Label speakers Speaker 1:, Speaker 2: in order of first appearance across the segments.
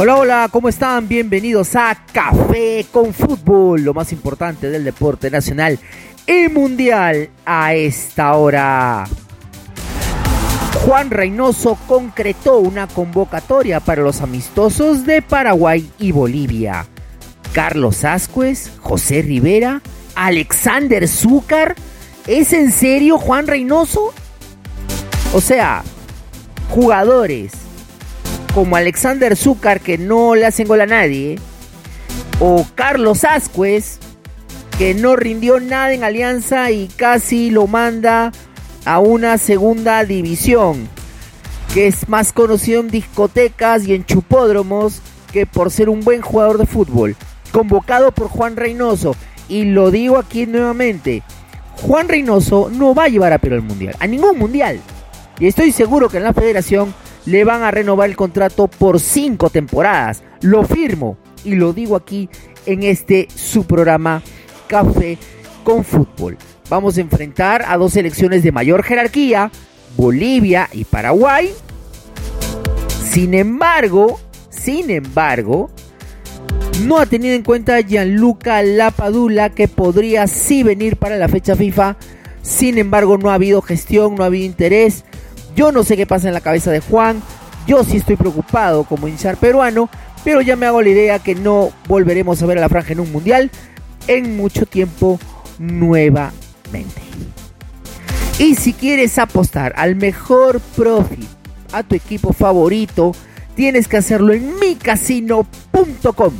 Speaker 1: Hola, hola, ¿cómo están? Bienvenidos a Café con Fútbol, lo más importante del deporte nacional y mundial a esta hora. Juan Reynoso concretó una convocatoria para los amistosos de Paraguay y Bolivia. Carlos Ascuez, José Rivera, Alexander Zúcar. ¿Es en serio Juan Reynoso? O sea, jugadores como Alexander Zúcar, que no le hacen gol a nadie, o Carlos Ascuez, que no rindió nada en Alianza y casi lo manda a una segunda división, que es más conocido en discotecas y en chupódromos que por ser un buen jugador de fútbol, convocado por Juan Reynoso, y lo digo aquí nuevamente, Juan Reynoso no va a llevar a Perú al Mundial, a ningún Mundial. Y estoy seguro que en la federación le van a renovar el contrato por cinco temporadas. Lo firmo y lo digo aquí en este su programa Café con Fútbol. Vamos a enfrentar a dos selecciones de mayor jerarquía, Bolivia y Paraguay. Sin embargo, sin embargo, no ha tenido en cuenta Gianluca Lapadula que podría sí venir para la fecha FIFA. Sin embargo, no ha habido gestión, no ha habido interés. Yo no sé qué pasa en la cabeza de Juan. Yo sí estoy preocupado como hinchar peruano, pero ya me hago la idea que no volveremos a ver a la franja en un mundial en mucho tiempo nuevamente. Y si quieres apostar al mejor profit a tu equipo favorito, tienes que hacerlo en micasino.com.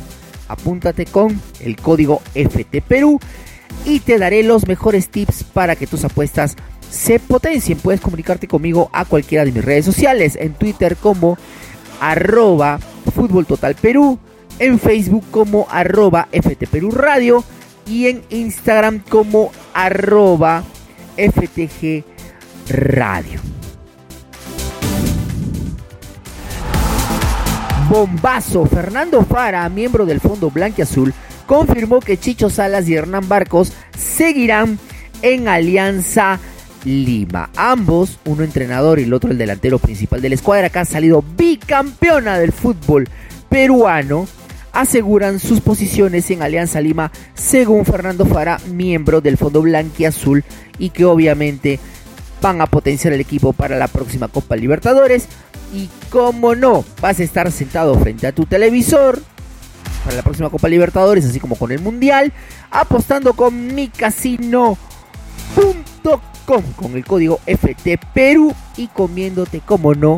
Speaker 1: Apúntate con el código FTPerú y te daré los mejores tips para que tus apuestas se potencien. Puedes comunicarte conmigo a cualquiera de mis redes sociales, en Twitter como arroba Fútbol Total Perú, en Facebook como arroba FT Perú Radio y en Instagram como arroba FTG Radio. Bombazo, Fernando Fara, miembro del Fondo Azul confirmó que Chicho Salas y Hernán Barcos seguirán en Alianza Lima. Ambos, uno entrenador y el otro el delantero principal de la escuadra, que ha salido bicampeona del fútbol peruano, aseguran sus posiciones en Alianza Lima, según Fernando Fara, miembro del Fondo Blanquiazul, y que obviamente van a potenciar el equipo para la próxima Copa Libertadores. Y como no, vas a estar sentado frente a tu televisor para la próxima Copa Libertadores, así como con el Mundial, apostando con mi casino con el código FTPERU y comiéndote, como no,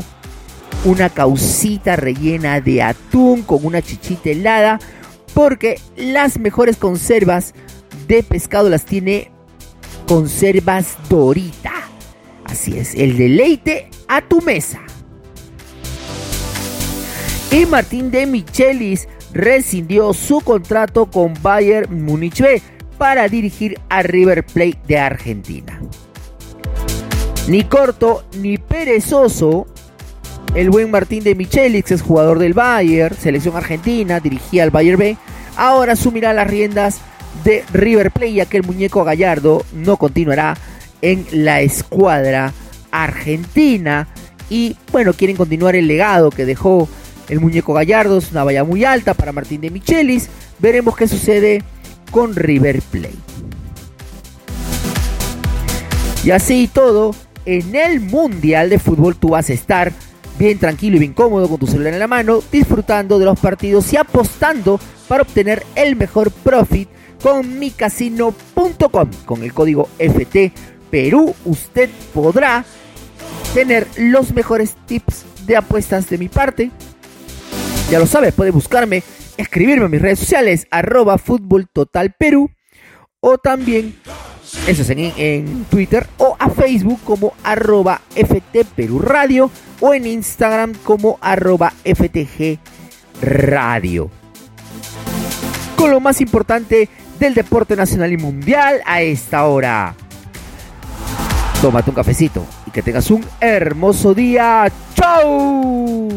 Speaker 1: una causita rellena de atún con una chichita helada, porque las mejores conservas de pescado las tiene Conservas Dorita. Así es, el deleite a tu mesa. Y Martín de Michelis rescindió su contrato con Bayern Munich B para dirigir a River Plate de Argentina. Ni corto ni perezoso, el buen Martín de Michelix es jugador del Bayern, selección argentina, dirigía al Bayern B, ahora asumirá las riendas de River Plate ya que el muñeco Gallardo no continuará en la escuadra argentina. Y bueno, quieren continuar el legado que dejó el muñeco Gallardo, es una valla muy alta para Martín de Michelis, veremos qué sucede con River Plate. Y así todo, en el Mundial de Fútbol tú vas a estar bien tranquilo y bien cómodo con tu celular en la mano, disfrutando de los partidos y apostando para obtener el mejor profit con micasino.com. Con el código FT Perú usted podrá tener los mejores tips de apuestas de mi parte. Ya lo sabes, puede buscarme, escribirme en mis redes sociales, arroba fútbol total o también eso es en, Twitter o a Facebook como arroba FT Radio o en Instagram como arroba FTG Radio. Con lo más importante del deporte nacional y mundial a esta hora. Tómate un cafecito y que tengas un hermoso día. ¡Chao!